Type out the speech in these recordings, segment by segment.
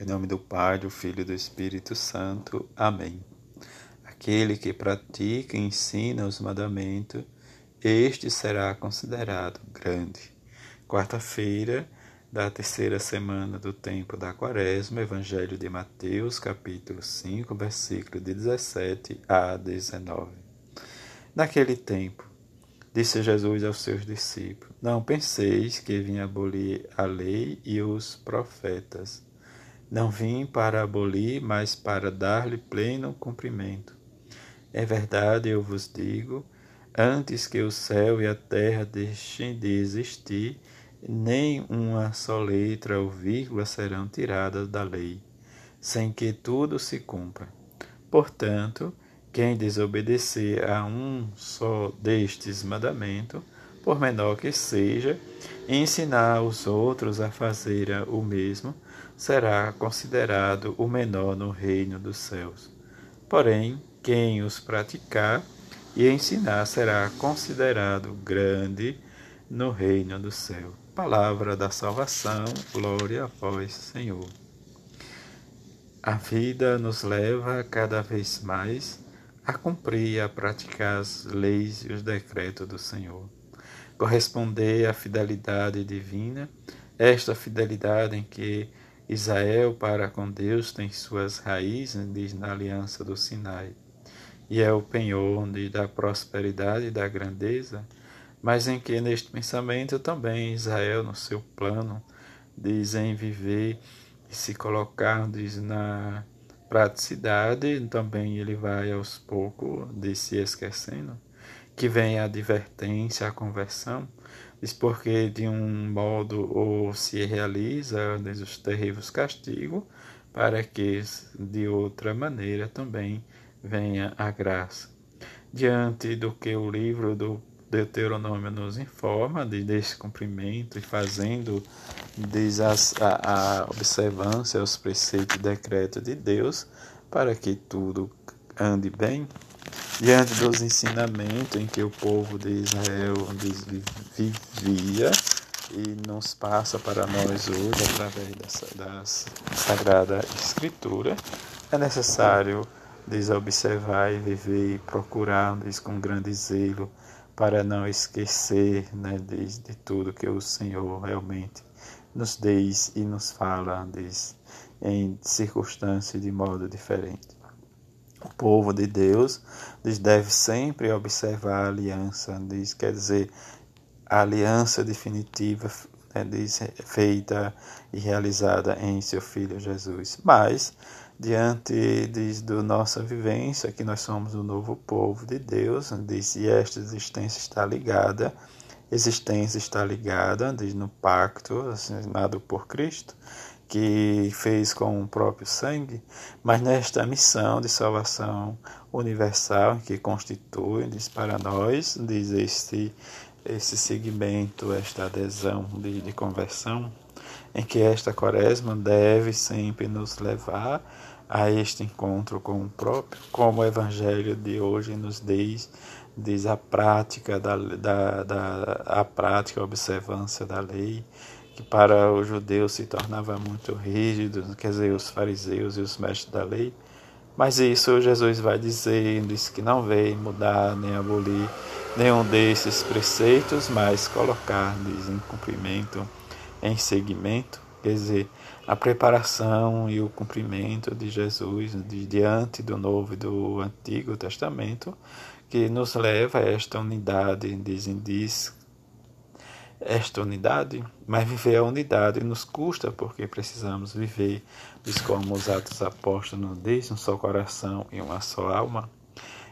Em nome do Pai, do Filho e do Espírito Santo. Amém. Aquele que pratica e ensina os mandamentos, este será considerado grande. Quarta-feira da terceira semana do tempo da Quaresma, Evangelho de Mateus, capítulo 5, versículo de 17 a 19. Naquele tempo, disse Jesus aos seus discípulos: Não penseis que vim abolir a lei e os profetas. Não vim para abolir, mas para dar-lhe pleno cumprimento. É verdade, eu vos digo, antes que o céu e a terra deixem de existir, nem uma só letra ou vírgula serão tiradas da lei, sem que tudo se cumpra. Portanto, quem desobedecer a um só destes mandamentos, por menor que seja, ensinar os outros a fazer o mesmo, será considerado o menor no reino dos céus. Porém, quem os praticar e ensinar será considerado grande no reino do céu. Palavra da salvação, glória a vós, Senhor. A vida nos leva cada vez mais a cumprir e a praticar as leis e os decretos do Senhor corresponder à fidelidade divina, esta fidelidade em que Israel para com Deus tem suas raízes na aliança do Sinai, e é o penhor da prosperidade e da grandeza, mas em que neste pensamento também Israel, no seu plano, diz em viver e se colocar diz, na praticidade, também ele vai aos poucos de se esquecendo que vem a advertência, a conversão, diz porque de um modo ou se realiza diz os terríveis castigos, para que de outra maneira também venha a graça. Diante do que o livro do Deuteronômio nos informa de desse cumprimento e fazendo diz a, a observância aos preceitos e decretos de Deus para que tudo ande bem, diante dos ensinamentos em que o povo de Israel vivia e nos passa para nós hoje através da, da Sagrada Escritura, é necessário desobservar e viver e procurar com grande zelo para não esquecer né, de, de tudo que o Senhor realmente nos diz e nos fala diz, em circunstâncias de modo diferente. O povo de Deus diz, deve sempre observar a aliança, diz, quer dizer, a aliança definitiva né, diz, feita e realizada em seu Filho Jesus. Mas, diante diz, da nossa vivência, que nós somos o novo povo de Deus, diz, e esta existência está ligada, existência está ligada diz, no pacto assinado por Cristo, que fez com o próprio sangue, mas nesta missão de salvação universal que constitui, diz para nós, diz este, esse segmento, esta adesão de, de conversão, em que esta quaresma deve sempre nos levar a este encontro com o próprio, como o Evangelho de hoje nos diz, diz a prática da, da, da a prática, a observância da lei, que para os judeus se tornava muito rígido, quer dizer, os fariseus e os mestres da lei. Mas isso Jesus vai dizer, diz que não veio mudar nem abolir nenhum desses preceitos, mas colocar, diz, em cumprimento, em seguimento, quer dizer, a preparação e o cumprimento de Jesus de, diante do Novo e do Antigo Testamento, que nos leva a esta unidade, dizem, diz esta unidade, mas viver a unidade nos custa porque precisamos viver, diz como os Atos Apóstolos nos diz, um só coração e uma só alma.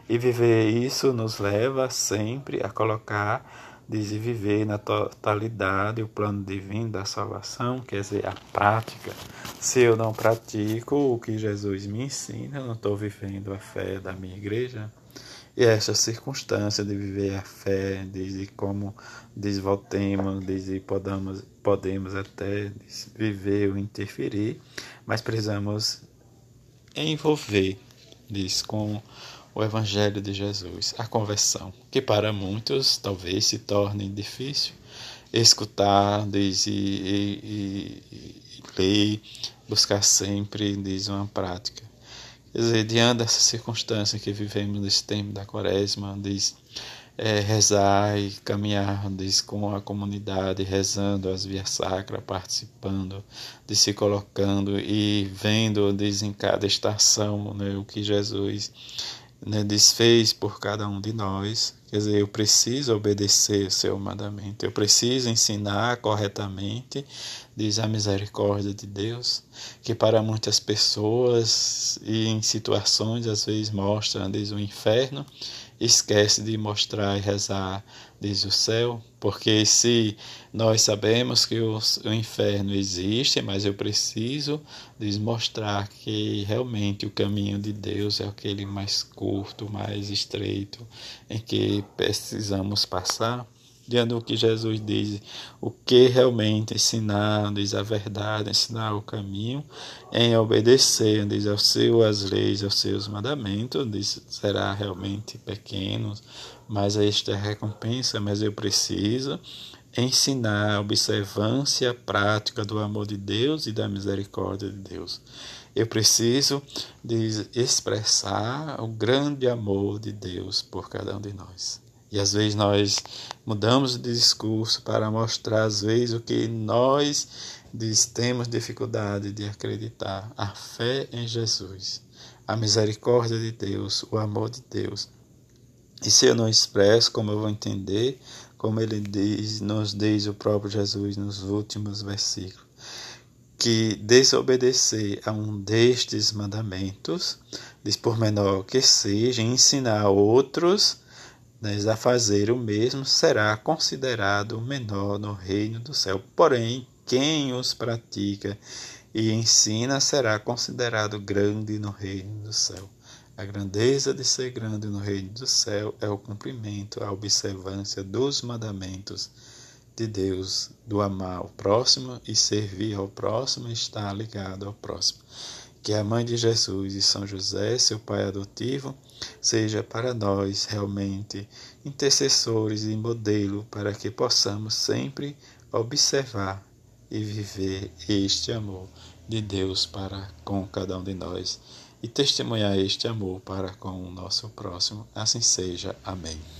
E viver isso nos leva sempre a colocar, diz, viver na totalidade o plano divino da salvação, quer dizer, a prática. Se eu não pratico o que Jesus me ensina, eu não estou vivendo a fé da minha igreja. E esta circunstância de viver a fé, desde como desvoltemos, desde podamos, podemos até viver ou interferir, mas precisamos envolver diz, com o Evangelho de Jesus, a conversão, que para muitos talvez se torne difícil, escutar, diz, e, e, e, ler, buscar sempre, diz, uma prática. Quer dizer, diante dessa circunstância que vivemos nesse tempo da quaresma, diz, é, rezar e caminhar diz, com a comunidade, rezando as vias sacras, participando, de se colocando e vendo diz, em cada estação né, o que Jesus né, desfez por cada um de nós. Quer dizer, eu preciso obedecer o seu mandamento, eu preciso ensinar corretamente, diz a misericórdia de Deus, que para muitas pessoas e em situações às vezes mostra, diz o inferno, esquece de mostrar e rezar, diz o céu, porque se nós sabemos que o, o inferno existe, mas eu preciso diz, mostrar que realmente o caminho de Deus é aquele mais curto, mais estreito, em que precisamos passar diante do que Jesus diz, o que realmente ensinar, diz a verdade, ensinar o caminho, em obedecer, diz ao seu leis, aos seus mandamentos, diz será realmente pequeno, mas esta é a recompensa, mas eu preciso ensinar a observância prática do amor de Deus e da misericórdia de Deus. Eu preciso de expressar o grande amor de Deus por cada um de nós. E às vezes nós mudamos de discurso para mostrar, às vezes, o que nós diz, temos dificuldade de acreditar: a fé em Jesus, a misericórdia de Deus, o amor de Deus. E se eu não expresso, como eu vou entender, como ele diz, nos diz o próprio Jesus nos últimos versículos, que desobedecer a um destes mandamentos, diz por menor que seja, ensinar a outros a fazer o mesmo será considerado menor no reino do céu. Porém, quem os pratica e ensina será considerado grande no reino do céu. A grandeza de ser grande no reino do céu é o cumprimento, a observância dos mandamentos de Deus, do amar ao próximo e servir ao próximo, está ligado ao próximo que a mãe de Jesus e São José, seu pai adotivo, seja para nós realmente intercessores e modelo para que possamos sempre observar e viver este amor de Deus para com cada um de nós e testemunhar este amor para com o nosso próximo. Assim seja. Amém.